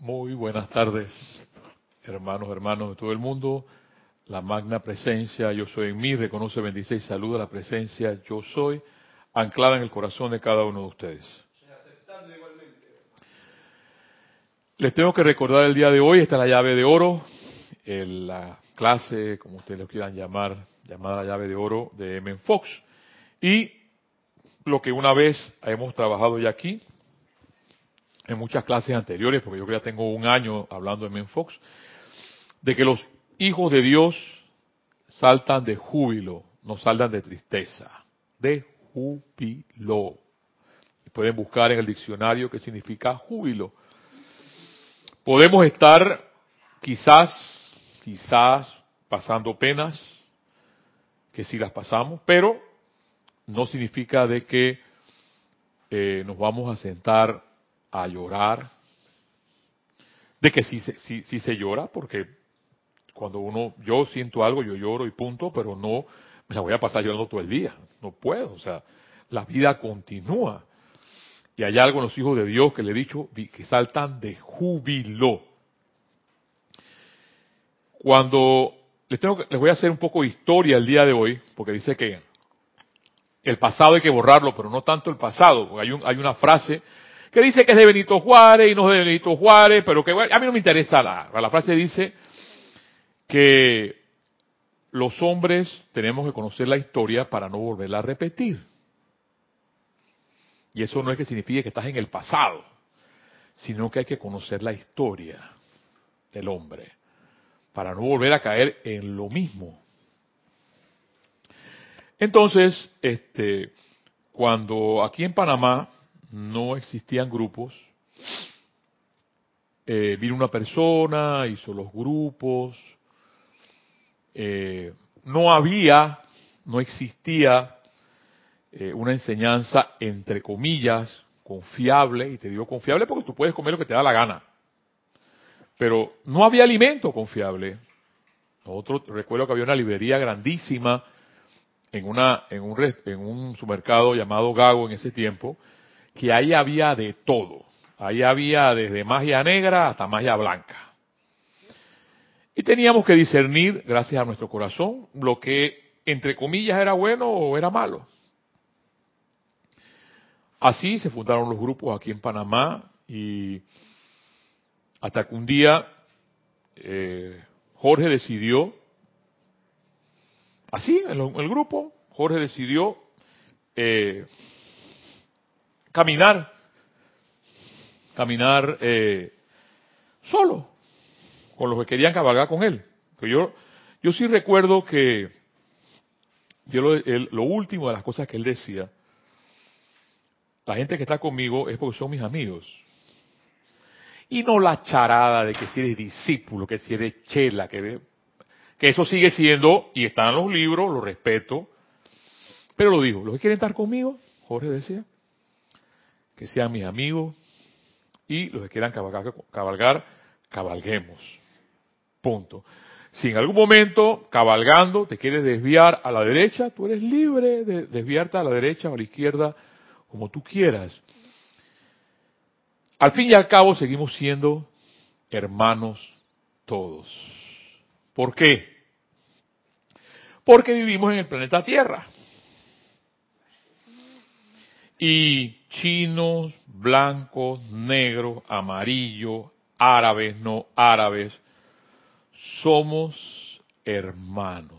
Muy buenas tardes, hermanos, hermanos de todo el mundo. La magna presencia, yo soy en mí, reconoce, bendice y saluda la presencia, yo soy, anclada en el corazón de cada uno de ustedes. Les tengo que recordar el día de hoy, esta es la llave de oro, la clase, como ustedes lo quieran llamar, llamada la llave de oro de M. Fox. Y lo que una vez hemos trabajado ya aquí, en muchas clases anteriores, porque yo ya tengo un año hablando de Menfox, de que los hijos de Dios saltan de júbilo, no saltan de tristeza, de júbilo. Pueden buscar en el diccionario qué significa júbilo. Podemos estar quizás, quizás pasando penas, que sí las pasamos, pero no significa de que eh, nos vamos a sentar a llorar, de que sí, sí, sí se llora, porque cuando uno, yo siento algo, yo lloro y punto, pero no me la voy a pasar llorando todo el día, no puedo, o sea, la vida continúa. Y hay algo en los hijos de Dios que le he dicho que saltan de júbilo. Cuando les, les voy a hacer un poco de historia el día de hoy, porque dice que el pasado hay que borrarlo, pero no tanto el pasado. Hay, un, hay una frase que dice que es de Benito Juárez y no es de Benito Juárez, pero que a mí no me interesa la, la frase dice que los hombres tenemos que conocer la historia para no volverla a repetir. Y eso no es que signifique que estás en el pasado, sino que hay que conocer la historia del hombre para no volver a caer en lo mismo. Entonces, este, cuando aquí en Panamá no existían grupos. Eh, vino una persona, hizo los grupos. Eh, no había, no existía eh, una enseñanza, entre comillas, confiable, y te digo confiable porque tú puedes comer lo que te da la gana. Pero no había alimento confiable. Nosotros recuerdo que había una librería grandísima en una en un en un supermercado llamado Gago en ese tiempo que ahí había de todo. Ahí había desde magia negra hasta magia blanca. Y teníamos que discernir, gracias a nuestro corazón, lo que entre comillas era bueno o era malo. Así se fundaron los grupos aquí en Panamá y hasta que un día eh, Jorge decidió, así en el, grupo, Jorge decidió eh, caminar, caminar eh, solo, con los que querían cabalgar con él. Pero yo, yo sí recuerdo que yo lo, lo último de las cosas que él decía, la gente que está conmigo es porque son mis amigos. Y no la charada de que si eres discípulo, que si eres chela, que, que eso sigue siendo, y están los libros, lo respeto. Pero lo digo, los que quieren estar conmigo, Jorge decía, que sean mis amigos y los que quieran cabalgar, cabalguemos. Punto. Si en algún momento, cabalgando, te quieres desviar a la derecha, tú eres libre de desviarte a la derecha o a la izquierda, como tú quieras. Al fin y al cabo, seguimos siendo hermanos todos. ¿Por qué? Porque vivimos en el planeta Tierra. Y chinos, blancos, negros, amarillos, árabes, no árabes, somos hermanos.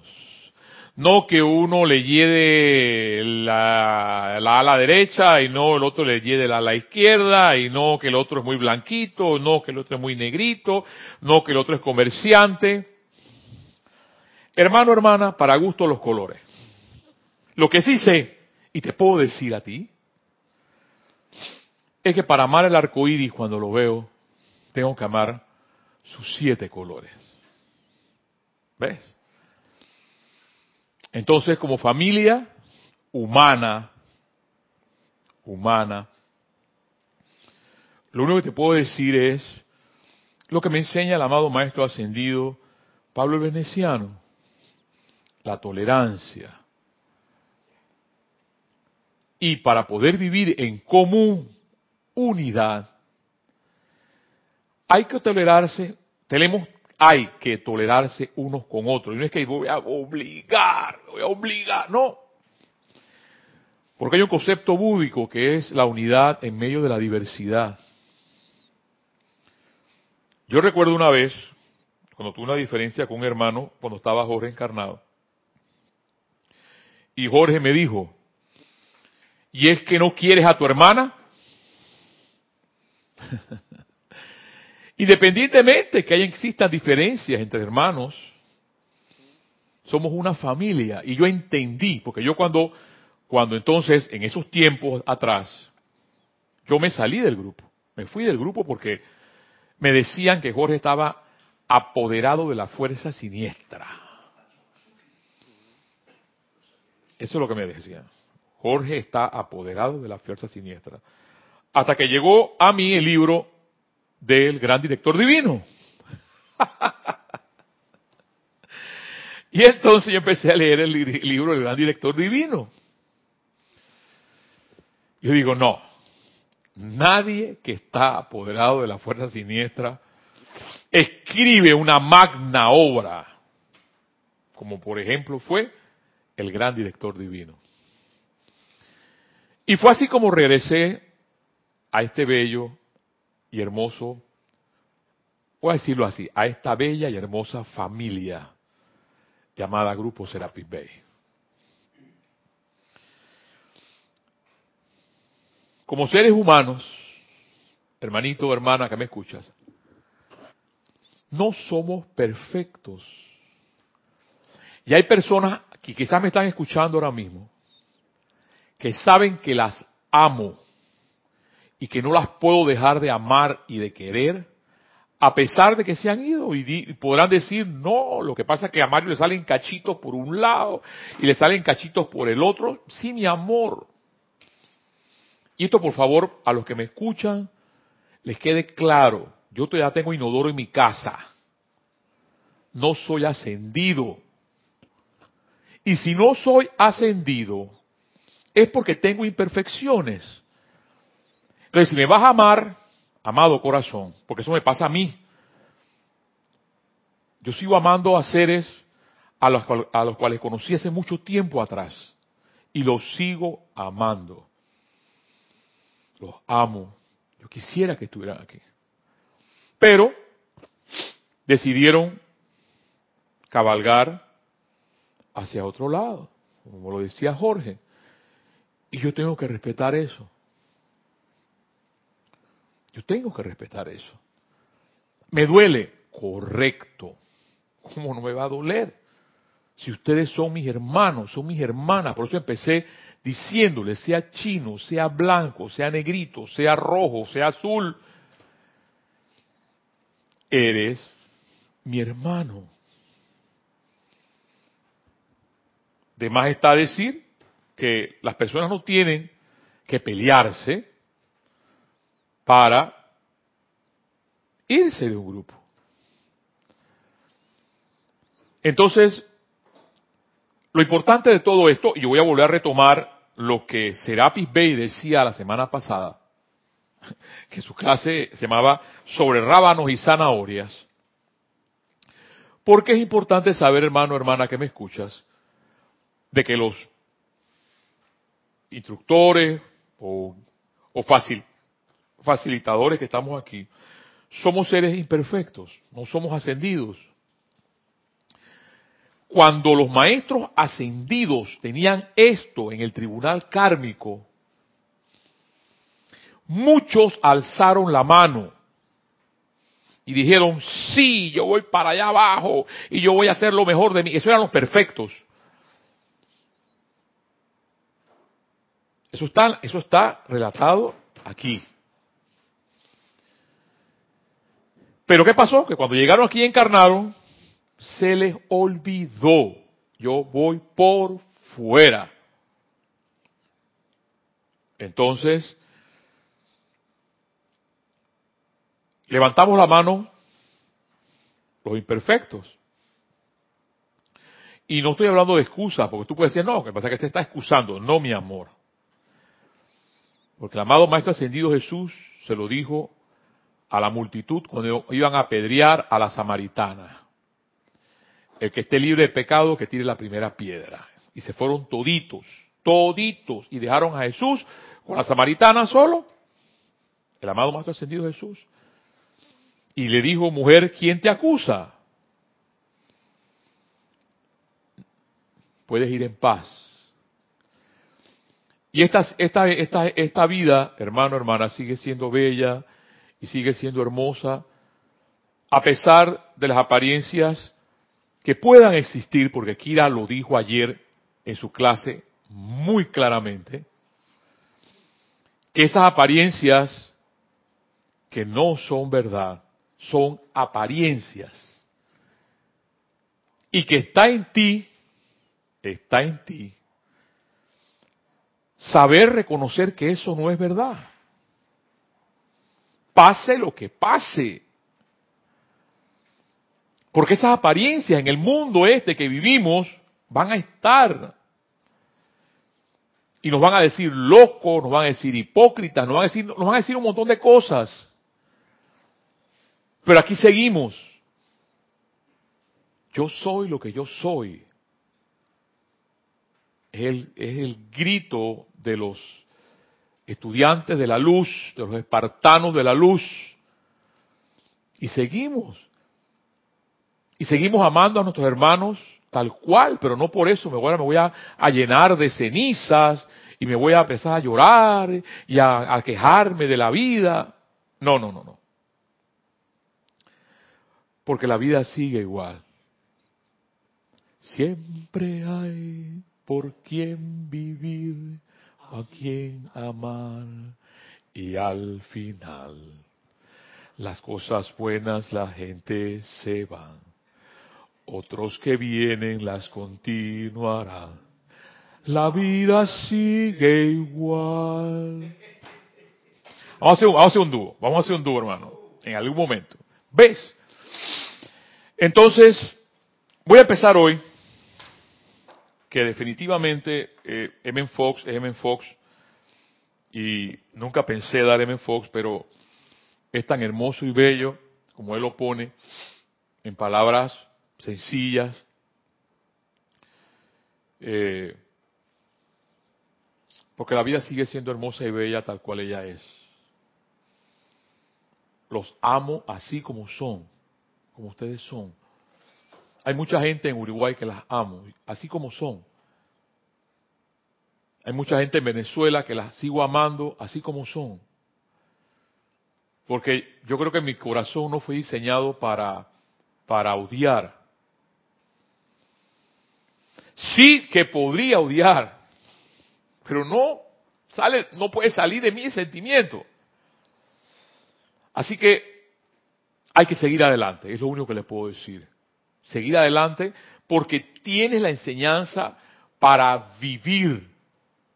No que uno le lleve la, la ala derecha y no el otro le lleve la ala izquierda y no que el otro es muy blanquito, no que el otro es muy negrito, no que el otro es comerciante. Hermano, hermana, para gusto los colores. Lo que sí sé, y te puedo decir a ti, es que para amar el arco iris cuando lo veo, tengo que amar sus siete colores. ¿Ves? Entonces, como familia humana, humana, lo único que te puedo decir es lo que me enseña el amado Maestro Ascendido Pablo el Veneciano, la tolerancia. Y para poder vivir en común unidad, hay que tolerarse, tenemos, hay que tolerarse unos con otros. Y no es que voy a obligar, voy a obligar, no. Porque hay un concepto búdico que es la unidad en medio de la diversidad. Yo recuerdo una vez, cuando tuve una diferencia con un hermano, cuando estaba Jorge encarnado, y Jorge me dijo, ¿y es que no quieres a tu hermana? Independientemente que haya, existan diferencias entre hermanos, somos una familia. Y yo entendí, porque yo cuando, cuando entonces, en esos tiempos atrás, yo me salí del grupo. Me fui del grupo porque me decían que Jorge estaba apoderado de la fuerza siniestra. Eso es lo que me decían. Jorge está apoderado de la fuerza siniestra. Hasta que llegó a mí el libro del gran director divino. y entonces yo empecé a leer el libro del gran director divino. Yo digo, no, nadie que está apoderado de la fuerza siniestra escribe una magna obra, como por ejemplo fue el gran director divino. Y fue así como regresé a este bello y hermoso, voy a decirlo así, a esta bella y hermosa familia llamada Grupo Serapis Bay. Como seres humanos, hermanito o hermana que me escuchas, no somos perfectos. Y hay personas que quizás me están escuchando ahora mismo, que saben que las amo y que no las puedo dejar de amar y de querer, a pesar de que se han ido y, podrán decir, no, lo que pasa es que a Mario le salen cachitos por un lado y le salen cachitos por el otro. Sí, mi amor. Y esto, por favor, a los que me escuchan, les quede claro. Yo todavía tengo inodoro en mi casa. No soy ascendido. Y si no soy ascendido, es porque tengo imperfecciones. Entonces, si me vas a amar, amado corazón, porque eso me pasa a mí, yo sigo amando a seres a los, a los cuales conocí hace mucho tiempo atrás y los sigo amando. Los amo. Yo quisiera que estuvieran aquí. Pero decidieron cabalgar hacia otro lado, como lo decía Jorge. Y yo tengo que respetar eso. Yo tengo que respetar eso. ¿Me duele? Correcto. ¿Cómo no me va a doler? Si ustedes son mis hermanos, son mis hermanas, por eso empecé diciéndoles, sea chino, sea blanco, sea negrito, sea rojo, sea azul, eres mi hermano. De más está decir que las personas no tienen que pelearse para irse de un grupo. Entonces, lo importante de todo esto, y yo voy a volver a retomar lo que Serapis Bey decía la semana pasada, que su clase se llamaba sobre rábanos y zanahorias, porque es importante saber, hermano, hermana, que me escuchas, de que los instructores o, o fácil facilitadores que estamos aquí, somos seres imperfectos, no somos ascendidos. Cuando los maestros ascendidos tenían esto en el tribunal kármico, muchos alzaron la mano y dijeron, sí, yo voy para allá abajo y yo voy a hacer lo mejor de mí. Esos eran los perfectos. Eso está, eso está relatado aquí. Pero ¿qué pasó? Que cuando llegaron aquí encarnaron, se les olvidó. Yo voy por fuera. Entonces, levantamos la mano los imperfectos. Y no estoy hablando de excusas, porque tú puedes decir, no, que pasa que te está excusando. No, mi amor. Porque el amado Maestro Ascendido Jesús se lo dijo a la multitud cuando iban a apedrear a la samaritana. El que esté libre de pecado, que tire la primera piedra. Y se fueron toditos, toditos, y dejaron a Jesús con la samaritana solo, el amado Maestro Ascendido Jesús. Y le dijo, mujer, ¿quién te acusa? Puedes ir en paz. Y esta, esta, esta, esta vida, hermano, hermana, sigue siendo bella y sigue siendo hermosa, a pesar de las apariencias que puedan existir, porque Kira lo dijo ayer en su clase muy claramente, que esas apariencias que no son verdad, son apariencias. Y que está en ti, está en ti, saber reconocer que eso no es verdad. Pase lo que pase. Porque esas apariencias en el mundo este que vivimos van a estar. Y nos van a decir locos, nos van a decir hipócritas, nos van a decir, un montón de cosas. Pero aquí seguimos. Yo soy lo que yo soy. El, es el grito de los estudiantes de la luz, de los espartanos de la luz. Y seguimos. Y seguimos amando a nuestros hermanos tal cual, pero no por eso me voy a, llenar de cenizas y me voy a empezar a llorar y a, a quejarme de la vida. No, no, no, no. Porque la vida sigue igual. Siempre hay por quien vivir, a quien amar y al final las cosas buenas la gente se va, otros que vienen las continuarán. La vida sigue igual. Vamos a hacer, un dúo, vamos a hacer un dúo, hermano, en algún momento. ¿Ves? Entonces, voy a empezar hoy, que definitivamente eh, M. Fox es M. Fox, y nunca pensé dar M. Fox, pero es tan hermoso y bello, como él lo pone, en palabras sencillas, eh, porque la vida sigue siendo hermosa y bella tal cual ella es. Los amo así como son como ustedes son. Hay mucha gente en Uruguay que las amo, así como son. Hay mucha gente en Venezuela que las sigo amando así como son. Porque yo creo que mi corazón no fue diseñado para, para odiar. Sí que podría odiar, pero no sale, no puede salir de ese sentimiento. Así que hay que seguir adelante, es lo único que le puedo decir. Seguir adelante porque tienes la enseñanza para vivir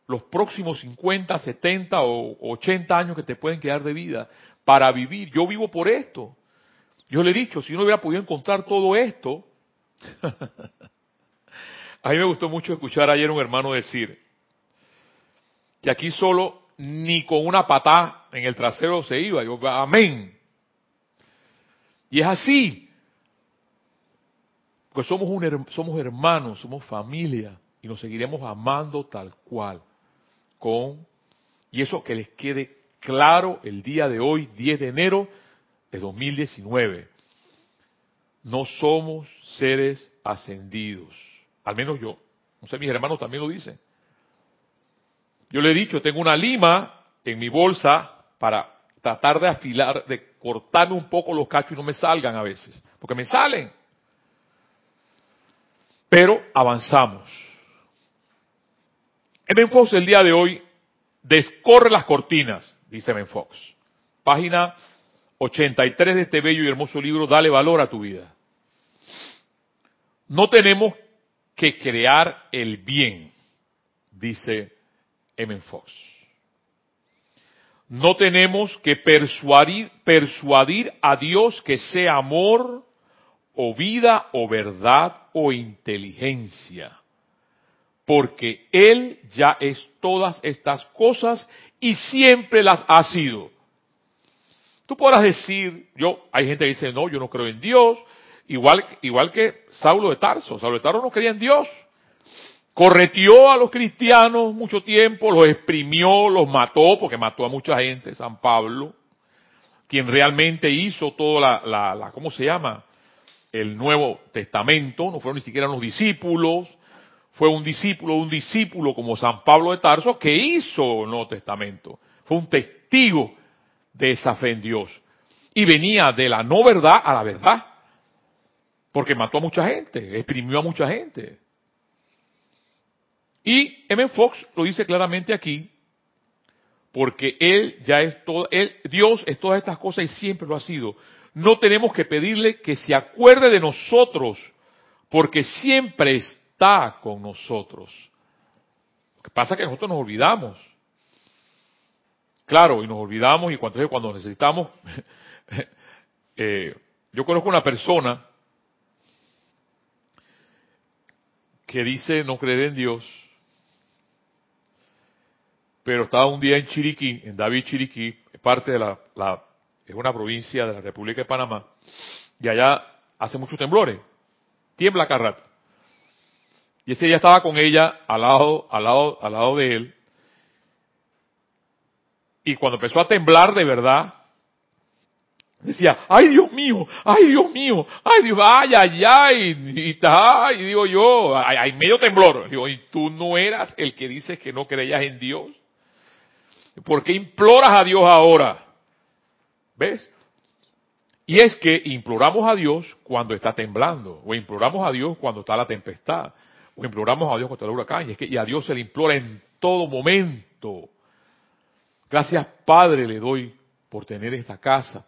los próximos 50, 70 o 80 años que te pueden quedar de vida, para vivir. Yo vivo por esto. Yo le he dicho, si no hubiera podido encontrar todo esto, a mí me gustó mucho escuchar ayer un hermano decir que aquí solo ni con una patada en el trasero se iba. Yo, amén. Y es así. Porque somos, un, somos hermanos, somos familia y nos seguiremos amando tal cual. Con, y eso que les quede claro el día de hoy, 10 de enero de 2019. No somos seres ascendidos. Al menos yo. No sé, mis hermanos también lo dicen. Yo le he dicho, tengo una lima en mi bolsa para tratar de afilar, de cortarme un poco los cachos y no me salgan a veces, porque me salen. Pero avanzamos. M. Fox el día de hoy descorre las cortinas, dice M. Fox. Página 83 de este bello y hermoso libro, Dale valor a tu vida. No tenemos que crear el bien, dice M. Fox. No tenemos que persuadir, persuadir a Dios que sea amor o vida o verdad o inteligencia, porque Él ya es todas estas cosas y siempre las ha sido. Tú podrás decir, yo, hay gente que dice, no, yo no creo en Dios, igual, igual que Saulo de Tarso. Saulo de Tarso no creía en Dios. Correteó a los cristianos mucho tiempo, los exprimió, los mató, porque mató a mucha gente, San Pablo, quien realmente hizo toda la, la, ¿cómo se llama? El Nuevo Testamento, no fueron ni siquiera los discípulos, fue un discípulo, un discípulo como San Pablo de Tarso que hizo el Nuevo Testamento. Fue un testigo de esa fe en Dios. Y venía de la no verdad a la verdad. Porque mató a mucha gente, exprimió a mucha gente. Y M. Fox lo dice claramente aquí, porque él ya es todo, él, Dios es todas estas cosas y siempre lo ha sido. No tenemos que pedirle que se acuerde de nosotros, porque siempre está con nosotros. Lo que pasa es que nosotros nos olvidamos. Claro, y nos olvidamos y cuando, cuando necesitamos, eh, yo conozco una persona que dice no creer en Dios, pero estaba un día en Chiriquí, en David Chiriquí, parte de la, la, es una provincia de la República de Panamá, y allá hace muchos temblores, tiembla cada rato. Y ese día estaba con ella al lado, al lado, al lado de él, y cuando empezó a temblar de verdad, decía, ay Dios mío, ay Dios mío, ay Dios, ay, ay, ay, y, está, y digo yo, hay, medio temblor. Digo, y tú no eras el que dices que no creías en Dios. ¿Por qué imploras a Dios ahora? ¿Ves? Y es que imploramos a Dios cuando está temblando, o imploramos a Dios cuando está la tempestad, o imploramos a Dios cuando está el huracán, y es que y a Dios se le implora en todo momento. Gracias Padre le doy por tener esta casa.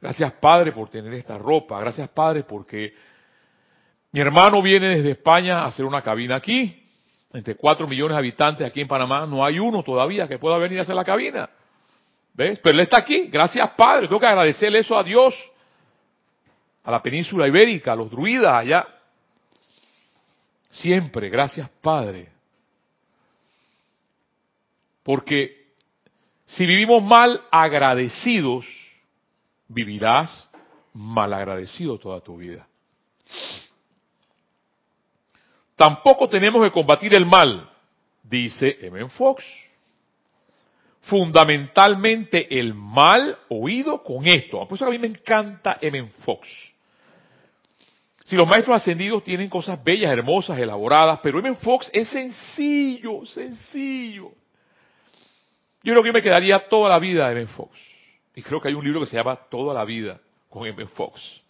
Gracias Padre por tener esta ropa. Gracias Padre porque mi hermano viene desde España a hacer una cabina aquí. Entre cuatro millones de habitantes aquí en Panamá no hay uno todavía que pueda venir a hacer la cabina. ¿Ves? Pero él está aquí. Gracias Padre. Tengo que agradecerle eso a Dios. A la península ibérica, a los druidas allá. Siempre, gracias Padre. Porque si vivimos mal agradecidos, vivirás mal agradecido toda tu vida. Tampoco tenemos que combatir el mal, dice M. Fox. Fundamentalmente el mal oído con esto. Por eso a mí me encanta M. Fox. Si los maestros ascendidos tienen cosas bellas, hermosas, elaboradas, pero M. Fox es sencillo, sencillo. Yo creo que me quedaría toda la vida de M. Fox. Y creo que hay un libro que se llama Toda la vida con M. Fox.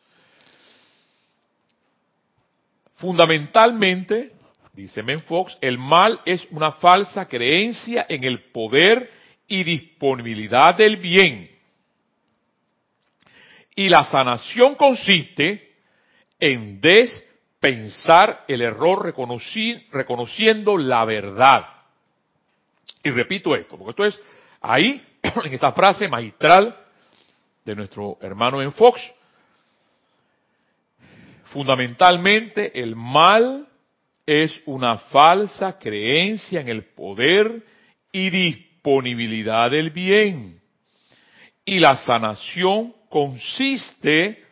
Fundamentalmente, dice M. Fox, el mal es una falsa creencia en el poder y disponibilidad del bien. Y la sanación consiste en despensar el error reconociendo la verdad. Y repito esto, porque esto es ahí, en esta frase magistral de nuestro hermano en Fox, fundamentalmente el mal es una falsa creencia en el poder y disponibilidad del bien. Y la sanación consiste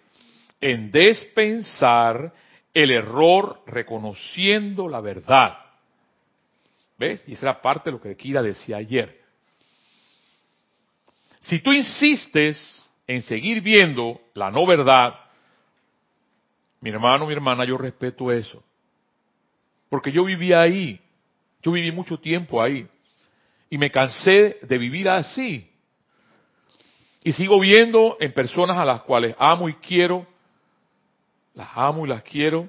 en despensar el error reconociendo la verdad. ¿Ves? Y esa era parte de lo que Kira decía ayer. Si tú insistes en seguir viendo la no verdad, mi hermano, mi hermana, yo respeto eso. Porque yo viví ahí. Yo viví mucho tiempo ahí. Y me cansé de vivir así. Y sigo viendo en personas a las cuales amo y quiero, las amo y las quiero,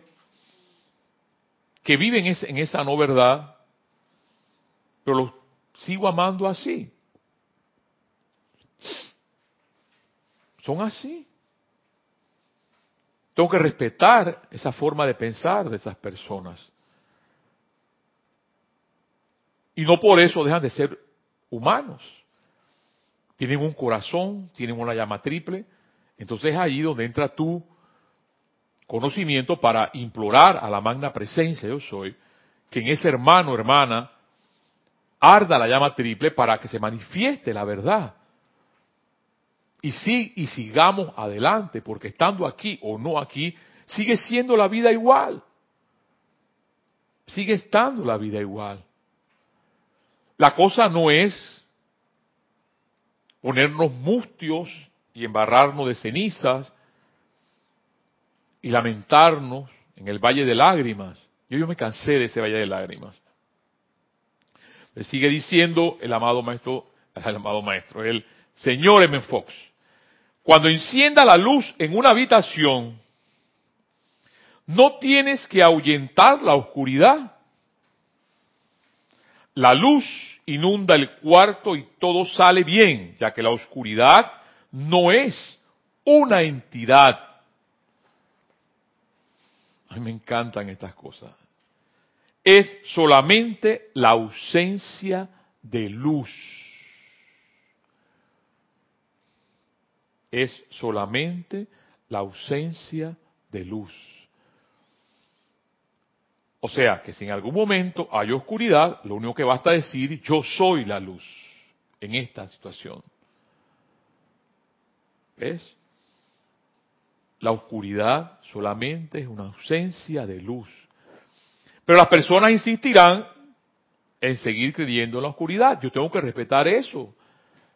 que viven en esa no verdad, pero los sigo amando así. Son así. Tengo que respetar esa forma de pensar de esas personas. Y no por eso dejan de ser humanos. Tienen un corazón, tienen una llama triple. Entonces es ahí donde entra tu conocimiento para implorar a la magna presencia, yo soy, que en ese hermano, hermana, arda la llama triple para que se manifieste la verdad. Y sí, y sigamos adelante, porque estando aquí o no aquí, sigue siendo la vida igual. Sigue estando la vida igual. La cosa no es ponernos mustios y embarrarnos de cenizas y lamentarnos en el valle de lágrimas. Yo, yo me cansé de ese valle de lágrimas. Le sigue diciendo el amado maestro, el amado maestro, el señor M. Fox. Cuando encienda la luz en una habitación, no tienes que ahuyentar la oscuridad. La luz inunda el cuarto y todo sale bien, ya que la oscuridad no es una entidad. A mí me encantan estas cosas. Es solamente la ausencia de luz. Es solamente la ausencia de luz. O sea, que si en algún momento hay oscuridad, lo único que basta decir, yo soy la luz en esta situación. ¿Ves? La oscuridad solamente es una ausencia de luz. Pero las personas insistirán en seguir creyendo en la oscuridad. Yo tengo que respetar eso.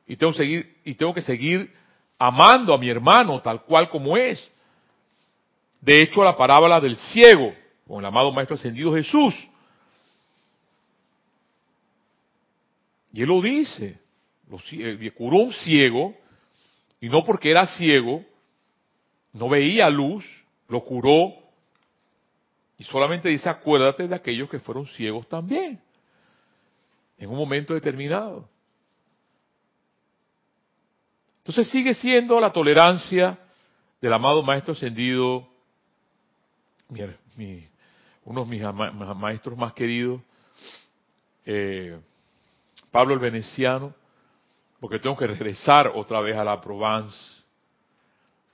Y tengo, que seguir, y tengo que seguir amando a mi hermano tal cual como es. De hecho, la parábola del ciego, con el amado Maestro Ascendido Jesús, y él lo dice, curó un ciego y no porque era ciego, no veía luz, lo curó. Y solamente dice, acuérdate de aquellos que fueron ciegos también, en un momento determinado. Entonces sigue siendo la tolerancia del amado Maestro Ascendido, uno de mis maestros más queridos, eh, Pablo el Veneciano, porque tengo que regresar otra vez a la Provence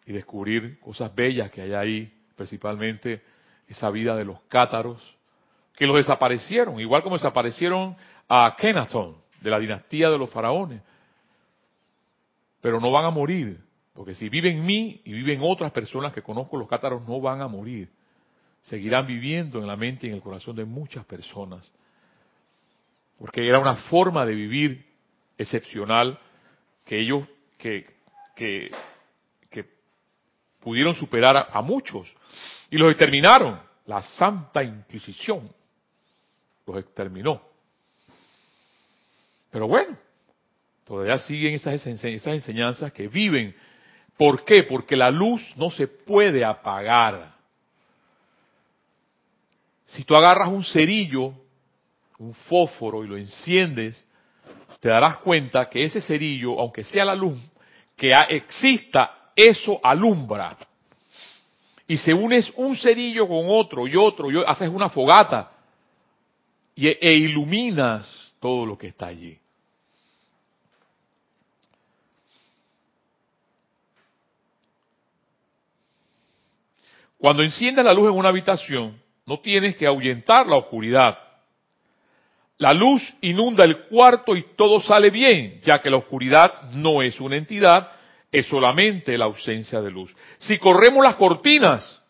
y descubrir cosas bellas que hay ahí, principalmente esa vida de los cátaros, que los desaparecieron, igual como desaparecieron a Kenaton, de la dinastía de los faraones. Pero no van a morir, porque si viven en mí y viven otras personas que conozco, los cátaros no van a morir. Seguirán viviendo en la mente y en el corazón de muchas personas. Porque era una forma de vivir excepcional que ellos que, que, pudieron superar a, a, muchos y los exterminaron. La Santa Inquisición los exterminó. Pero bueno, todavía siguen esas, esas enseñanzas que viven. ¿Por qué? Porque la luz no se puede apagar. Si tú agarras un cerillo, un fósforo y lo enciendes, te darás cuenta que ese cerillo, aunque sea la luz que exista, eso alumbra. Y se unes un cerillo con otro y otro, y haces una fogata y, e iluminas todo lo que está allí. Cuando enciendes la luz en una habitación, no tienes que ahuyentar la oscuridad la luz inunda el cuarto y todo sale bien, ya que la oscuridad no es una entidad, es solamente la ausencia de luz. Si corremos las cortinas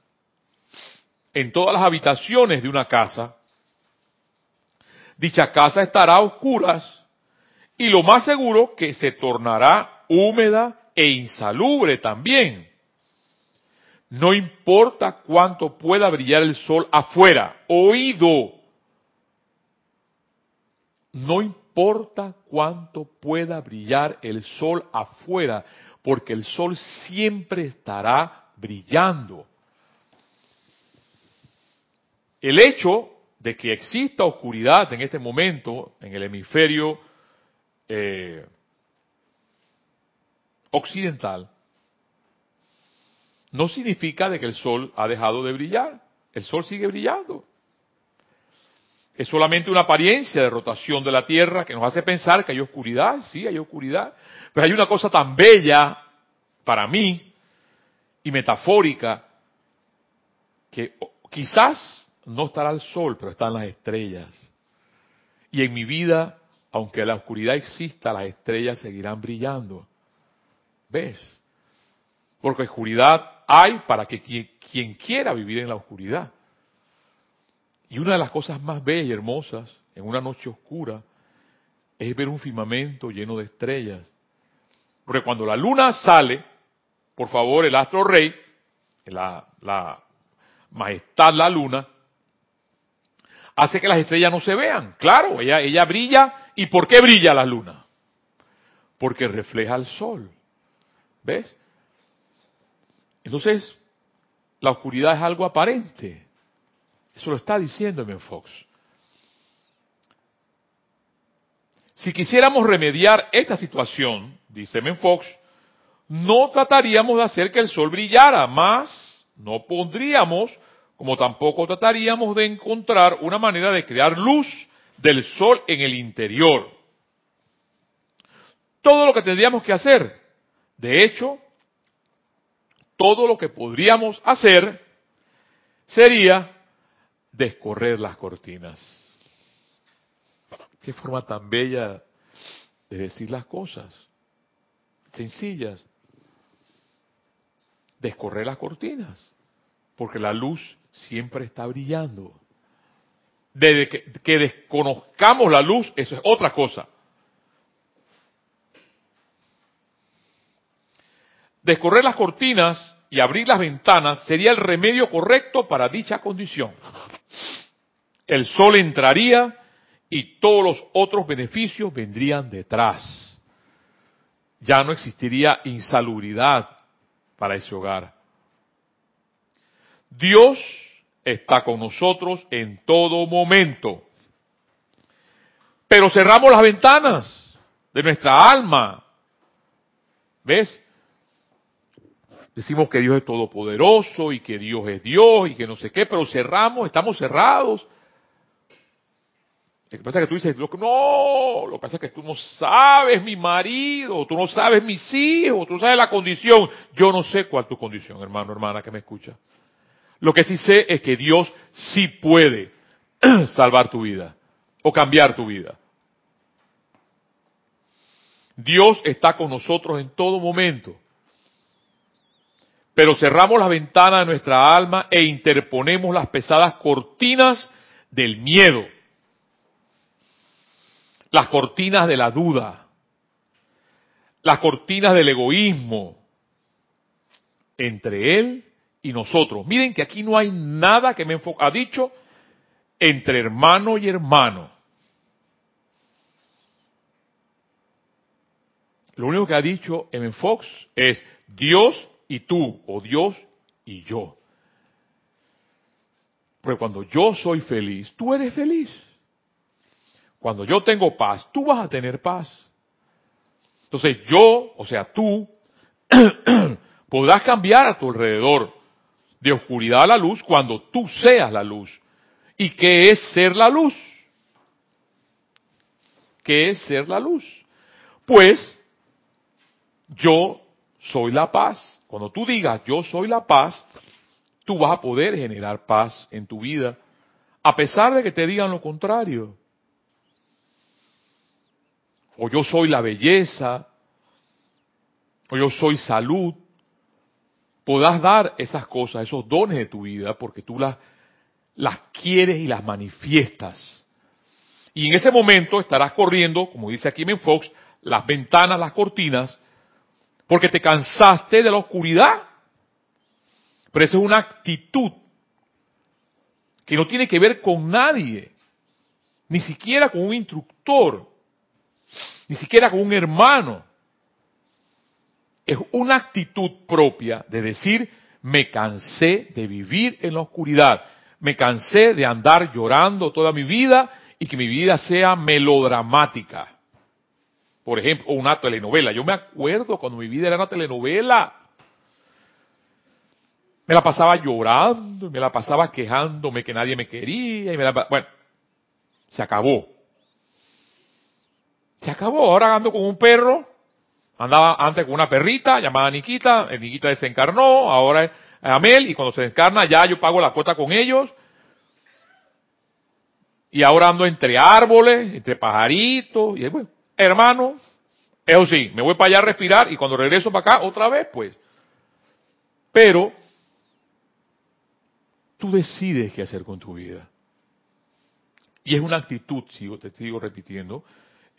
en todas las habitaciones de una casa, dicha casa estará a oscuras y lo más seguro que se tornará húmeda e insalubre también. No importa cuánto pueda brillar el sol afuera, oído no importa cuánto pueda brillar el sol afuera, porque el sol siempre estará brillando. El hecho de que exista oscuridad en este momento en el hemisferio eh, occidental no significa de que el sol ha dejado de brillar. El sol sigue brillando. Es solamente una apariencia de rotación de la Tierra que nos hace pensar que hay oscuridad, sí, hay oscuridad, pero hay una cosa tan bella para mí y metafórica que quizás no estará el sol, pero están las estrellas. Y en mi vida, aunque la oscuridad exista, las estrellas seguirán brillando. ¿Ves? Porque oscuridad hay para que quien, quiera vivir en la oscuridad. Y una de las cosas más bellas y hermosas en una noche oscura es ver un firmamento lleno de estrellas. Porque cuando la luna sale, por favor, el astro rey, la, la majestad, la luna, hace que las estrellas no se vean. Claro, ella, ella brilla. ¿Y por qué brilla la luna? Porque refleja el sol. ¿Ves? Entonces, la oscuridad es algo aparente. Eso lo está diciendo M. Fox. Si quisiéramos remediar esta situación, dice M. Fox, no trataríamos de hacer que el sol brillara, más no pondríamos, como tampoco trataríamos de encontrar una manera de crear luz del sol en el interior. Todo lo que tendríamos que hacer, de hecho, todo lo que podríamos hacer sería descorrer las cortinas. Qué forma tan bella de decir las cosas, sencillas. Descorrer las cortinas, porque la luz siempre está brillando. Desde que, que desconozcamos la luz, eso es otra cosa. Descorrer las cortinas y abrir las ventanas sería el remedio correcto para dicha condición. El sol entraría y todos los otros beneficios vendrían detrás. Ya no existiría insalubridad para ese hogar. Dios está con nosotros en todo momento. Pero cerramos las ventanas de nuestra alma. ¿Ves? Decimos que Dios es todopoderoso y que Dios es Dios y que no sé qué, pero cerramos, estamos cerrados. Lo que pasa es que tú dices, no, lo que pasa es que tú no sabes mi marido, tú no sabes mis hijos, tú sabes la condición. Yo no sé cuál es tu condición, hermano, hermana, que me escucha. Lo que sí sé es que Dios sí puede salvar tu vida o cambiar tu vida. Dios está con nosotros en todo momento pero cerramos la ventana de nuestra alma e interponemos las pesadas cortinas del miedo, las cortinas de la duda, las cortinas del egoísmo entre él y nosotros. Miren que aquí no hay nada que me enfoque. Ha dicho entre hermano y hermano. Lo único que ha dicho M. Fox es Dios y tú, o Dios y yo. Porque cuando yo soy feliz, tú eres feliz. Cuando yo tengo paz, tú vas a tener paz. Entonces yo, o sea, tú, podrás cambiar a tu alrededor de oscuridad a la luz cuando tú seas la luz. ¿Y qué es ser la luz? ¿Qué es ser la luz? Pues yo soy la paz. Cuando tú digas yo soy la paz, tú vas a poder generar paz en tu vida, a pesar de que te digan lo contrario. O yo soy la belleza, o yo soy salud. Podrás dar esas cosas, esos dones de tu vida, porque tú las, las quieres y las manifiestas. Y en ese momento estarás corriendo, como dice aquí Men Fox, las ventanas, las cortinas, porque te cansaste de la oscuridad. Pero esa es una actitud que no tiene que ver con nadie, ni siquiera con un instructor, ni siquiera con un hermano. Es una actitud propia de decir, me cansé de vivir en la oscuridad, me cansé de andar llorando toda mi vida y que mi vida sea melodramática por ejemplo, o una telenovela. Yo me acuerdo cuando mi vida era una telenovela. Me la pasaba llorando, me la pasaba quejándome que nadie me quería, y me la, bueno, se acabó. Se acabó, ahora ando con un perro, andaba antes con una perrita llamada Niquita, Niquita desencarnó, ahora es Amel, y cuando se desencarna ya yo pago la cuota con ellos, y ahora ando entre árboles, entre pajaritos, y bueno, hermano, Eso sí, me voy para allá a respirar y cuando regreso para acá, otra vez, pues. Pero tú decides qué hacer con tu vida. Y es una actitud, sigo, te sigo repitiendo,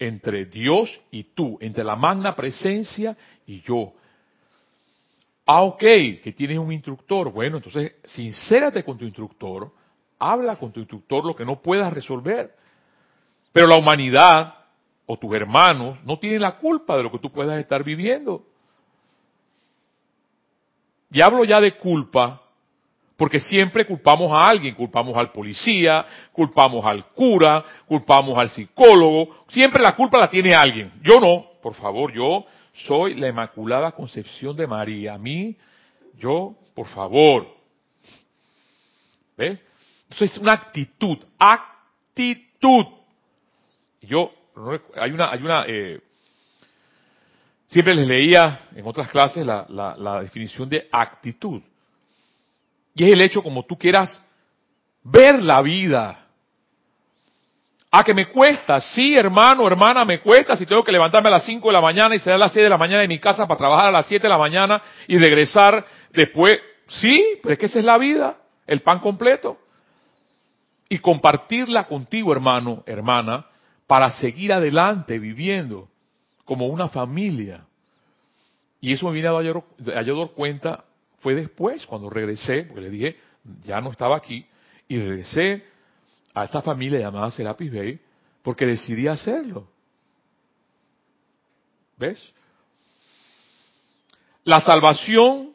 entre Dios y tú, entre la magna presencia y yo. Ah, ok, que tienes un instructor. Bueno, entonces, sincérate con tu instructor, habla con tu instructor lo que no puedas resolver. Pero la humanidad o tus hermanos no tienen la culpa de lo que tú puedas estar viviendo. Y hablo ya de culpa porque siempre culpamos a alguien, culpamos al policía, culpamos al cura, culpamos al psicólogo, siempre la culpa la tiene alguien. Yo no, por favor, yo soy la Inmaculada Concepción de María. A mí, yo, por favor. ¿Ves? Entonces es una actitud, actitud. Yo, hay una, hay una, eh, siempre les leía en otras clases la, definición de actitud. Y es el hecho como tú quieras ver la vida. A que me cuesta, sí hermano, hermana, me cuesta si tengo que levantarme a las 5 de la mañana y salir a las 6 de la mañana de mi casa para trabajar a las 7 de la mañana y regresar después. Sí, pero es que esa es la vida, el pan completo. Y compartirla contigo, hermano, hermana, para seguir adelante viviendo como una familia. Y eso me viene a dar cuenta fue después, cuando regresé, porque le dije, ya no estaba aquí, y regresé a esta familia llamada Serapis Bay, porque decidí hacerlo. ¿Ves? La salvación,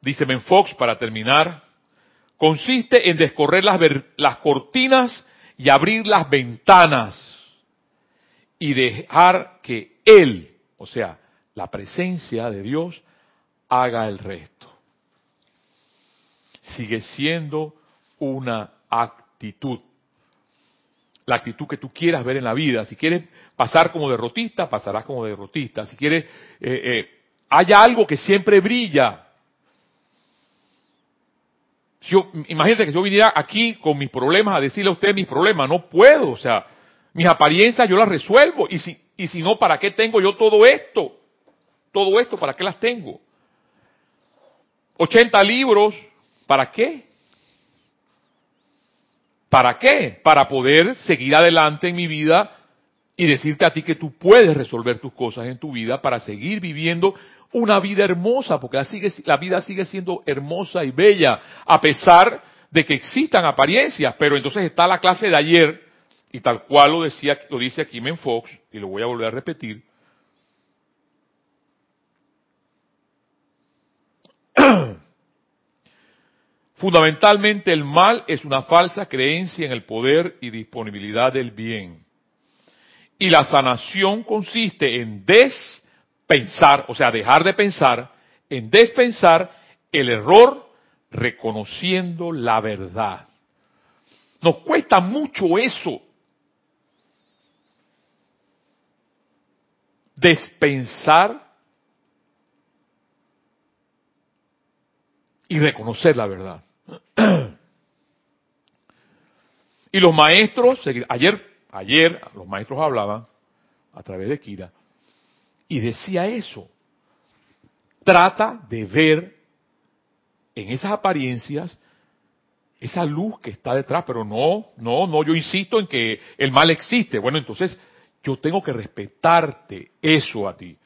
dice Menfox para terminar, consiste en descorrer las, las cortinas y abrir las ventanas y dejar que Él, o sea, la presencia de Dios, haga el resto sigue siendo una actitud. La actitud que tú quieras ver en la vida. Si quieres pasar como derrotista, pasarás como derrotista. Si quieres, eh, eh, haya algo que siempre brilla. imagínate que yo viniera aquí con mis problemas a decirle a usted mis problemas. No puedo. O sea, mis apariencias yo las resuelvo. Y si, y si no, ¿para qué tengo yo todo esto? Todo esto, ¿para qué las tengo? 80 libros, ¿Para qué? ¿Para qué? Para poder seguir adelante en mi vida y decirte a ti que tú puedes resolver tus cosas en tu vida para seguir viviendo una vida hermosa, porque la, vida sigue siendo hermosa y bella, a pesar de que existan apariencias, pero entonces está la clase de ayer, y tal cual lo decía, lo dice aquí Fox, y lo voy a volver a repetir, Fundamentalmente el mal es una falsa creencia en el poder y disponibilidad del bien. Y la sanación consiste en despensar, o sea, dejar de pensar, en despensar el error reconociendo la verdad. Nos cuesta mucho eso. Despensar y reconocer la verdad. y los maestros, ayer, ayer los maestros hablaban a través de Kira y decía eso. Trata de ver en esas apariencias esa luz que está detrás, pero no, no, no, yo insisto en que el mal existe. Bueno, entonces yo tengo que respetarte eso a ti.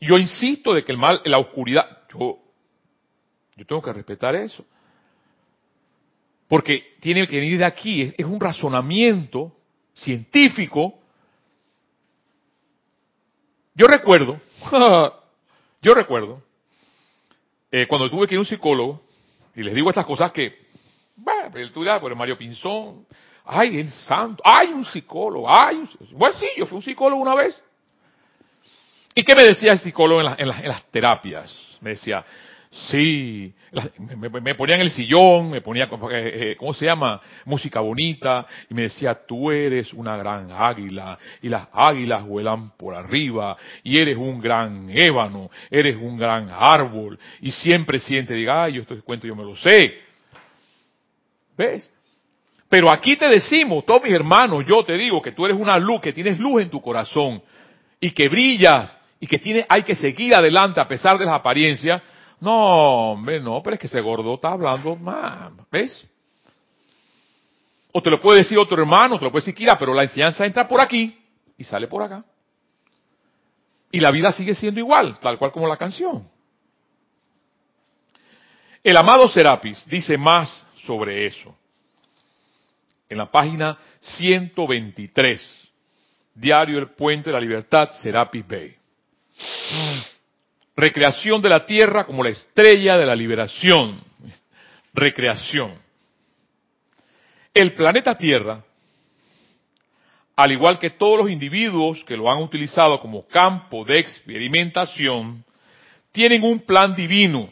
Yo insisto de que el mal, la oscuridad, yo yo tengo que respetar eso. Porque tiene que venir de aquí, es, un razonamiento científico. Yo recuerdo, yo recuerdo, eh, cuando tuve que ir a un psicólogo, y les digo estas cosas que, bueno, el tuyo, por Mario Pinzón, ay, el santo, ay, un psicólogo, ay, un, bueno, sí, yo fui un psicólogo una vez. ¿Y qué me decía el psicólogo en, en las terapias? Me decía, Sí, me, ponía en el sillón, me ponía, eh, eh, ¿cómo se llama? Música bonita, y me decía, tú eres una gran águila, y las águilas vuelan por arriba, y eres un gran ébano, eres un gran árbol, y siempre siente, diga, ay, yo este cuento yo me lo sé. ¿Ves? Pero aquí te decimos, todos mis hermanos, yo te digo que tú eres una luz, que tienes luz en tu corazón, y que brillas y que tiene, hay que seguir adelante a pesar de las apariencias, no, hombre, no, pero es que ese gordo está hablando más, ¿ves? O te lo puede decir otro hermano, te lo puede decir Kira, pero la enseñanza entra por aquí y sale por acá. Y la vida sigue siendo igual, tal cual como la canción. El amado Serapis dice más sobre eso. En la página 123, Diario El Puente de la Libertad, Serapis Bay. Recreación de la Tierra como la estrella de la liberación. Recreación. El planeta Tierra, al igual que todos los individuos que lo han utilizado como campo de experimentación, tienen un plan divino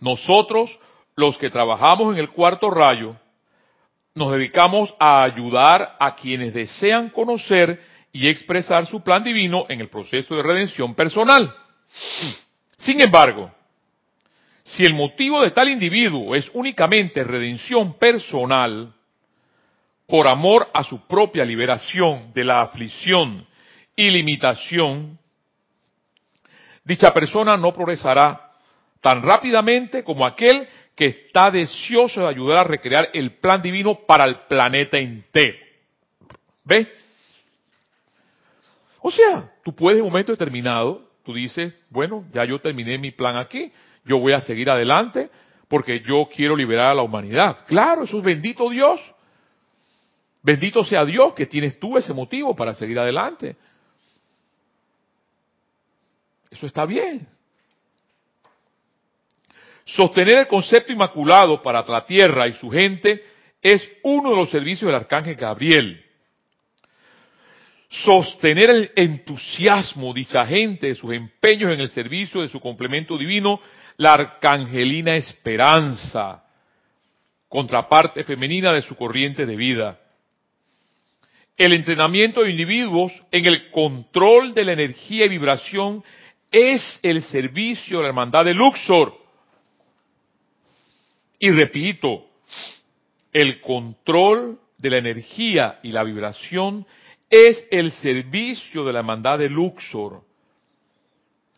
nosotros, los que trabajamos en el cuarto rayo, nos dedicamos a ayudar a quienes desean conocer y expresar su plan divino en el proceso de redención personal. Sin embargo, si el motivo de tal individuo es únicamente redención personal, por amor a su propia liberación de la aflicción y limitación, dicha persona no progresará tan rápidamente como aquel que está deseoso de ayudar a recrear el plan divino para el planeta entero. ¿Ves? O sea, tú puedes en un momento determinado, tú dices, bueno, ya yo terminé mi plan aquí, yo voy a seguir adelante porque yo quiero liberar a la humanidad. Claro, eso es bendito Dios. Bendito sea Dios que tienes tú ese motivo para seguir adelante. Eso está bien. Sostener el concepto inmaculado para la tierra y su gente es uno de los servicios del arcángel Gabriel. Sostener el entusiasmo de dicha gente, de sus empeños en el servicio de su complemento divino, la arcangelina esperanza, contraparte femenina de su corriente de vida. El entrenamiento de individuos en el control de la energía y vibración es el servicio de la hermandad de Luxor y repito, el control de la energía y la vibración es el servicio de la hermandad de Luxor.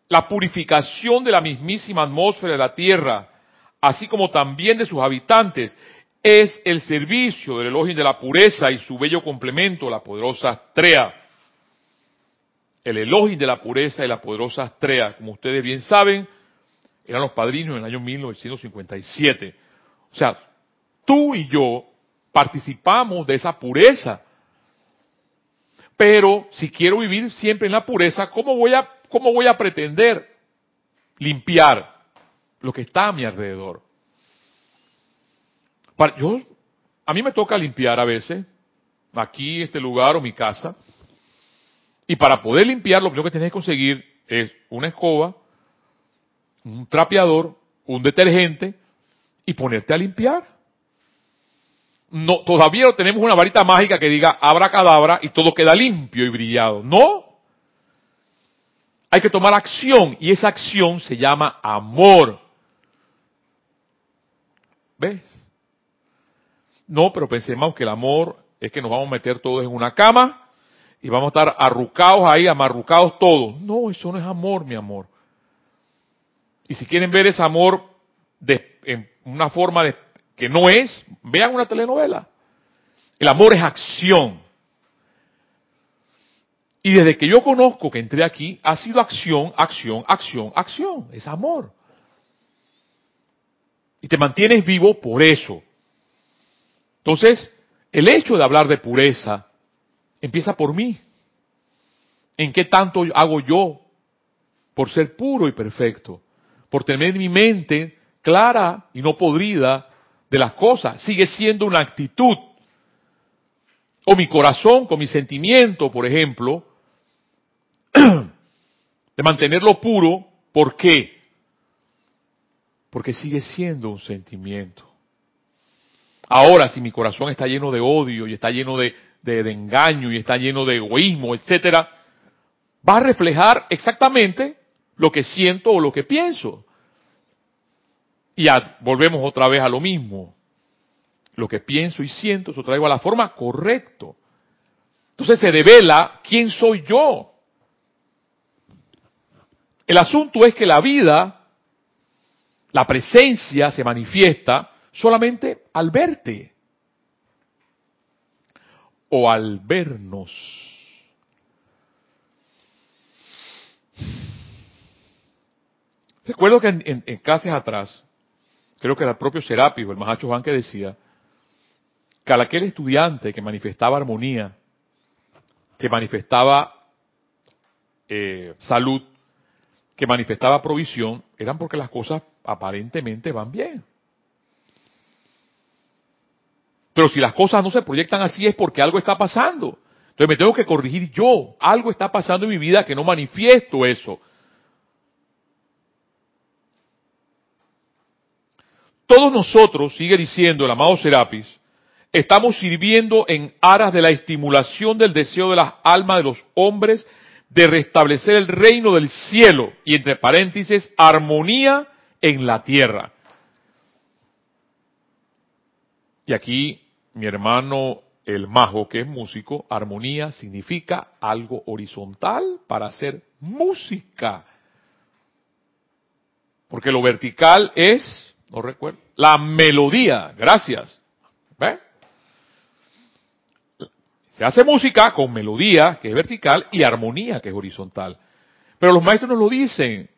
La purificación de la mismísima atmósfera de la Tierra, así como también de sus habitantes, es el servicio del elogio de la pureza y su bello complemento, la poderosa Astrea. El elogio de la pureza y la poderosa Astrea, como ustedes bien saben, eran los padrinos en el año 1957. O sea, tú y yo participamos de esa pureza. Pero si quiero vivir siempre en la pureza, ¿cómo voy a, cómo voy a pretender limpiar lo que está a mi alrededor? yo, a mí me toca limpiar a veces, aquí, este lugar o mi casa, y para poder limpiar lo primero que tienes que conseguir es una escoba, un trapeador, un detergente, y ponerte a limpiar. No, todavía no tenemos una varita mágica que diga abra cadabra y todo queda limpio y brillado. No. Hay que tomar acción y esa acción se llama amor. ¿Ves? No, pero pensemos que el amor es que nos vamos a meter todos en una cama y vamos a estar arrucados ahí, amarrucados todos. No, eso no es amor, mi amor. Y si quieren ver ese amor de, en una forma de, que no es, vean una telenovela. El amor es acción. Y desde que yo conozco que entré aquí, ha sido acción, acción, acción, acción. Es amor. Y te mantienes vivo por eso. Entonces, el hecho de hablar de pureza empieza por mí. ¿En qué tanto hago yo por ser puro y perfecto? Por tener mi mente clara y no podrida de las cosas. Sigue siendo una actitud. O mi corazón, con mi sentimiento, por ejemplo, de mantenerlo puro. ¿Por qué? Porque sigue siendo un sentimiento. Ahora, si mi corazón está lleno de odio y está lleno de, de, de engaño y está lleno de egoísmo, etcétera, va a reflejar exactamente lo que siento o lo que pienso. Y volvemos otra vez a lo mismo. Lo que pienso y siento, eso traigo a la forma correcto. Entonces se devela quién soy yo. El asunto es que la vida, la presencia se manifiesta solamente al verte o al vernos. Recuerdo que en, clases atrás, creo que era el propio Serapis o el Mahacho Juan que decía, que aquel estudiante que manifestaba armonía, que manifestaba eh, salud, que manifestaba provisión, eran porque las cosas aparentemente van bien. Pero si las cosas no se proyectan así es porque algo está pasando. Entonces me tengo que corregir yo. Algo está pasando en mi vida que no manifiesto eso. Todos nosotros, sigue diciendo el amado Serapis, estamos sirviendo en aras de la estimulación del deseo de las almas de los hombres de restablecer el reino del cielo y entre paréntesis, armonía en la tierra. Y aquí mi hermano el mago, que es músico, armonía significa algo horizontal para hacer música. Porque lo vertical es, no recuerdo, la melodía. Gracias. ¿Ve? Se hace música con melodía, que es vertical, y armonía, que es horizontal. Pero los maestros nos lo dicen.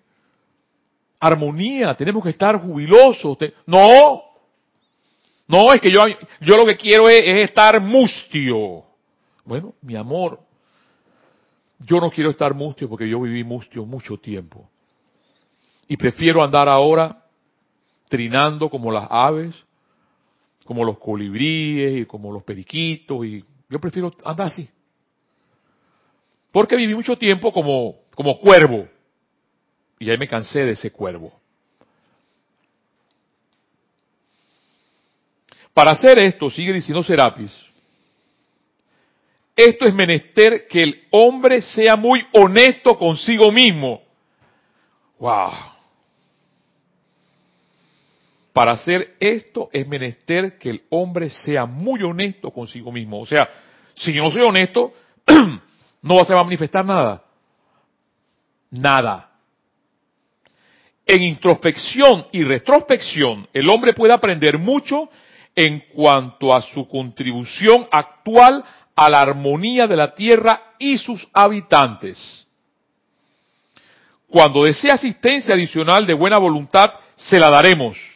Armonía, tenemos que estar jubilosos. No, no, es que yo, yo lo que quiero es, estar mustio. Bueno, mi amor, yo no quiero estar mustio porque yo viví mustio mucho tiempo. Y prefiero andar ahora trinando como las aves, como los colibríes y como los periquitos. Y yo prefiero andar así. Porque viví mucho tiempo como, como cuervo. Y ahí me cansé de ese cuervo. Para hacer esto, sigue diciendo Serapis, esto es menester que el hombre sea muy honesto consigo mismo. Wow. Para hacer esto es menester que el hombre sea muy honesto consigo mismo. O sea, si yo no soy honesto, no se va a manifestar nada. Nada. En introspección y retrospección, el hombre puede aprender mucho en cuanto a su contribución actual a la armonía de la tierra y sus habitantes. Cuando desee asistencia adicional de buena voluntad, se la daremos,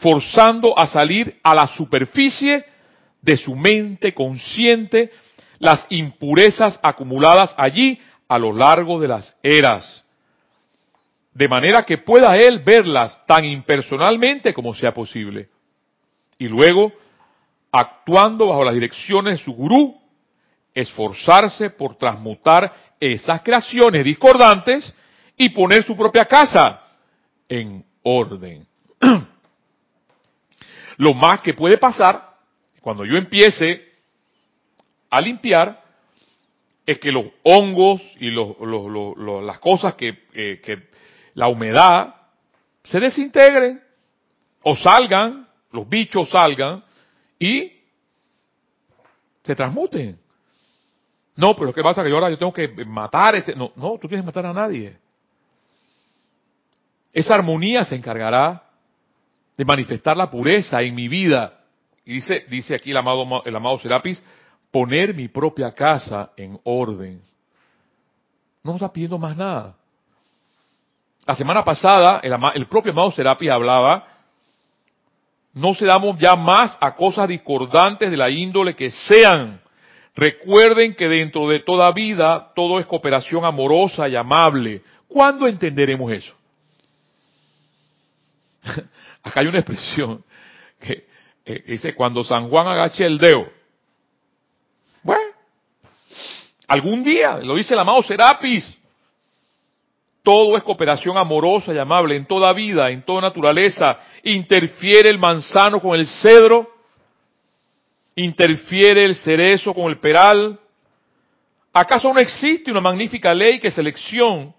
forzando a salir a la superficie de su mente consciente las impurezas acumuladas allí a lo largo de las eras, de manera que pueda él verlas tan impersonalmente como sea posible y luego, actuando bajo las direcciones de su gurú, esforzarse por transmutar esas creaciones discordantes y poner su propia casa en orden. Lo más que puede pasar cuando yo empiece a limpiar es que los hongos y las cosas que, que la humedad se desintegren o salgan los bichos salgan y se transmuten. No, pero ¿qué pasa? Que yo ahora yo tengo que matar ese... No, no, tú tienes que matar a nadie. Esa armonía se encargará de manifestar la pureza en mi vida. Y dice, dice aquí el amado, el amado Serapis, poner mi propia casa en orden. No está pidiendo más nada. La semana pasada, el, el propio amado Serapis hablaba no se damos ya más a cosas discordantes de la índole que sean. Recuerden que dentro de toda vida todo es cooperación amorosa y amable. ¿Cuándo entenderemos eso? Acá hay una expresión que dice cuando San Juan agache el dedo. Bueno, algún día, lo dice el amado Serapis, todo es cooperación amorosa y amable en toda vida, en toda naturaleza. Interfiere el manzano con el cedro. Interfiere el cerezo con el peral. ¿Acaso no existe una magnífica ley que selección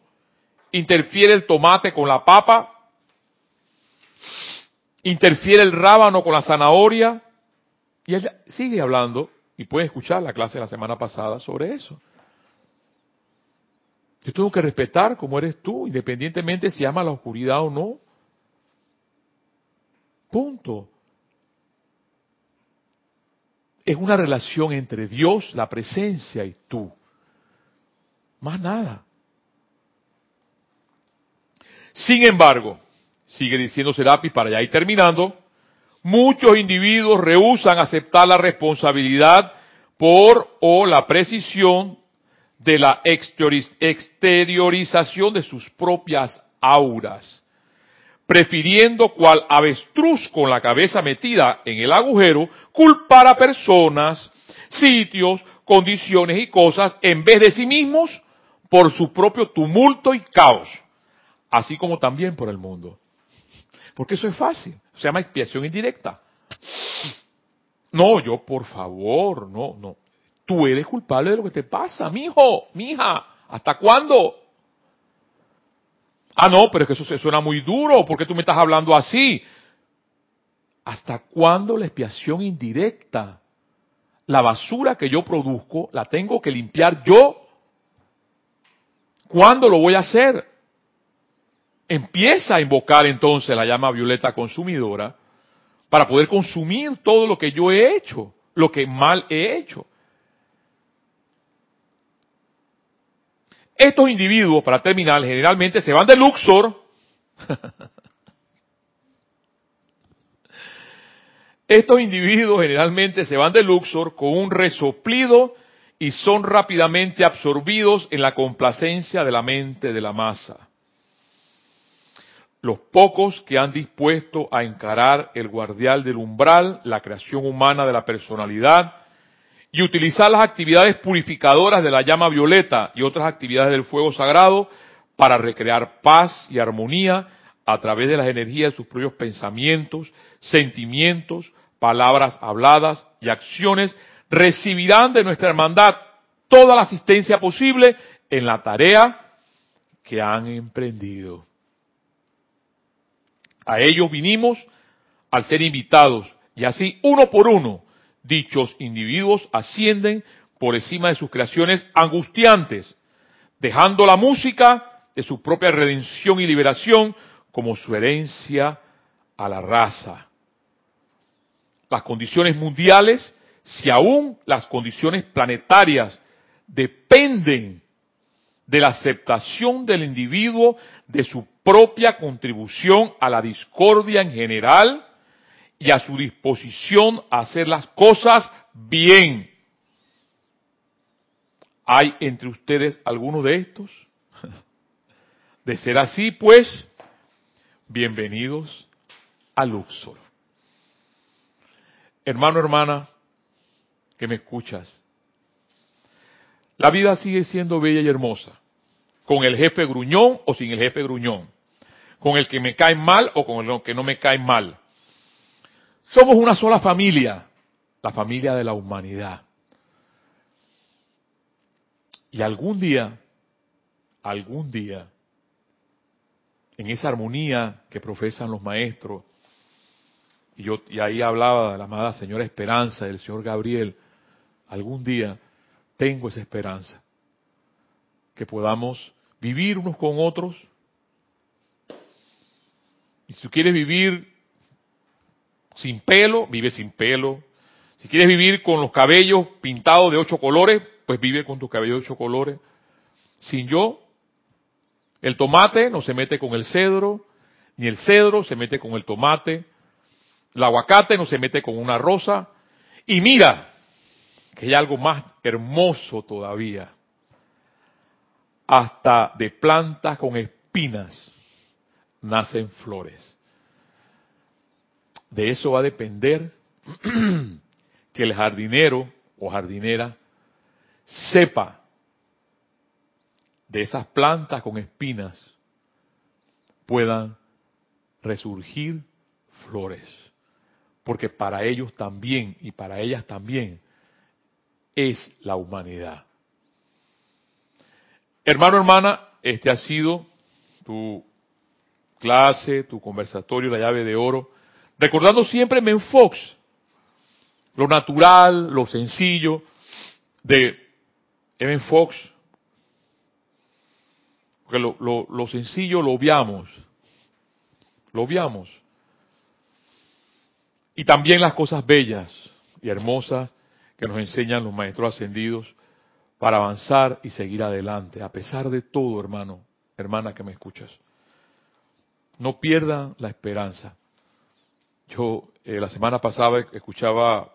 interfiere el tomate con la papa? ¿Interfiere el rábano con la zanahoria? Y ella sigue hablando Y puedes escuchar la clase de la semana pasada sobre eso. Yo tengo que respetar como eres tú, independientemente si amas la oscuridad o no. Punto. Es una relación entre Dios, la presencia y tú. Más nada. Sin embargo, sigue diciendo Serapis para ya ir terminando, muchos individuos rehusan aceptar la responsabilidad por o la precisión de la exteriorización de sus propias auras, prefiriendo cual avestruz con la cabeza metida en el agujero culpar a personas, sitios, condiciones y cosas en vez de sí mismos por su propio tumulto y caos, así como también por el mundo. Porque eso es fácil, se llama expiación indirecta. No, yo por favor, no, no. Tú eres culpable de lo que te pasa, mi hijo, mi hija. ¿Hasta cuándo? Ah, no, pero es que eso se suena muy duro. ¿Por qué tú me estás hablando así? ¿Hasta cuándo la expiación indirecta? La basura que yo produzco la tengo que limpiar yo. ¿Cuándo lo voy a hacer? Empieza a invocar entonces la llama violeta consumidora para poder consumir todo lo que yo he hecho, lo que mal he hecho. Estos individuos, para terminar, generalmente se van de Luxor. Estos individuos generalmente se van de Luxor con un resoplido y son rápidamente absorbidos en la complacencia de la mente de la masa. Los pocos que han dispuesto a encarar el guardial del umbral, la creación humana de la personalidad, y utilizar las actividades purificadoras de la llama violeta y otras actividades del fuego sagrado para recrear paz y armonía a través de las energías de sus propios pensamientos, sentimientos, palabras habladas y acciones, recibirán de nuestra hermandad toda la asistencia posible en la tarea que han emprendido. A ellos vinimos al ser invitados y así uno por uno dichos individuos ascienden por encima de sus creaciones angustiantes, dejando la música de su propia redención y liberación como su herencia a la raza. Las condiciones mundiales, si aún las condiciones planetarias dependen de la aceptación del individuo de su propia contribución a la discordia en general, y a su disposición a hacer las cosas bien. ¿Hay entre ustedes alguno de estos? De ser así, pues, bienvenidos a Luxor. Hermano, hermana, que me escuchas, la vida sigue siendo bella y hermosa, con el jefe gruñón o sin el jefe gruñón, con el que me cae mal o con el que no me cae mal, somos una sola familia, la familia de la humanidad. Y algún día, algún día, en esa armonía que profesan los maestros, y yo y ahí hablaba de la amada señora Esperanza, del señor Gabriel, algún día tengo esa esperanza, que podamos vivir unos con otros. Y si tú quieres vivir sin pelo, vive sin pelo. Si quieres vivir con los cabellos pintados de ocho colores, pues vive con tus cabellos de ocho colores. Sin yo, el tomate no se mete con el cedro, ni el cedro se mete con el tomate, el aguacate no se mete con una rosa. Y mira, hay algo más hermoso todavía. Hasta de plantas con espinas nacen flores. De eso va a depender que el jardinero o jardinera sepa de esas plantas con espinas puedan resurgir flores. Porque para ellos también y para ellas también es la humanidad. Hermano, hermana, este ha sido tu clase, tu conversatorio, la llave de oro Recordando siempre Menfox, lo natural, lo sencillo de Evan Fox. Porque lo, lo, lo sencillo lo obviamos. Lo obviamos. Y también las cosas bellas y hermosas que nos enseñan los maestros ascendidos para avanzar y seguir adelante, a pesar de todo, hermano, hermana que me escuchas. No pierdan la esperanza. Yo eh, la semana pasada escuchaba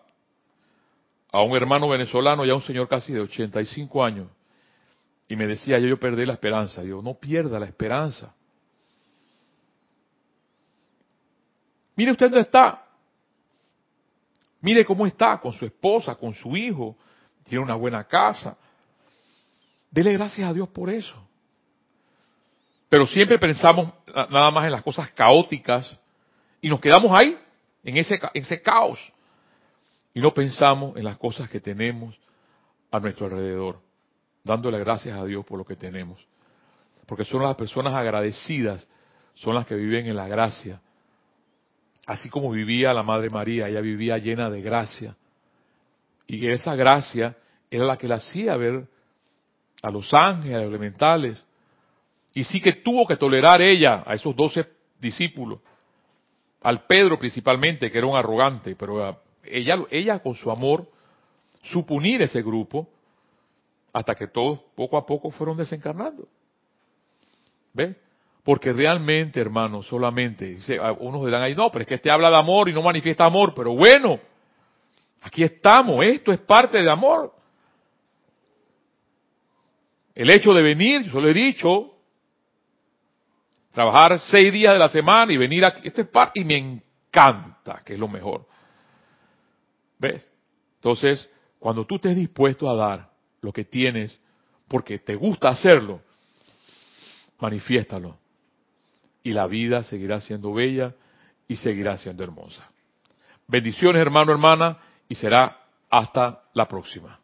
a un hermano venezolano, ya un señor casi de 85 años, y me decía, yo, yo perdí la esperanza. Yo, no pierda la esperanza. Mire usted dónde está. Mire cómo está con su esposa, con su hijo. Tiene una buena casa. Dele gracias a Dios por eso. Pero siempre pensamos nada más en las cosas caóticas y nos quedamos ahí, en ese, en ese caos. Y no pensamos en las cosas que tenemos a nuestro alrededor, dándole gracias a Dios por lo que tenemos. Porque son las personas agradecidas, son las que viven en la gracia. Así como vivía la Madre María, ella vivía llena de gracia. Y esa gracia era la que la hacía ver a los ángeles, a los elementales. Y sí que tuvo que tolerar ella a esos doce discípulos, al Pedro principalmente, que era un arrogante, pero ella, ella con su amor supo unir ese grupo hasta que todos poco a poco fueron desencarnando. ¿Ves? Porque realmente, hermanos, solamente, unos dirán ahí, no, pero es que este habla de amor y no manifiesta amor, pero bueno, aquí estamos, esto es parte de amor. El hecho de venir, yo lo he dicho, trabajar seis días de la semana y venir aquí, esto es parte y me encanta, que es lo mejor. ¿Ves? Entonces, cuando tú estés dispuesto a dar lo que tienes, porque te gusta hacerlo, manifiéstalo. Y la vida seguirá siendo bella y seguirá siendo hermosa. Bendiciones, hermano, hermana, y será hasta la próxima.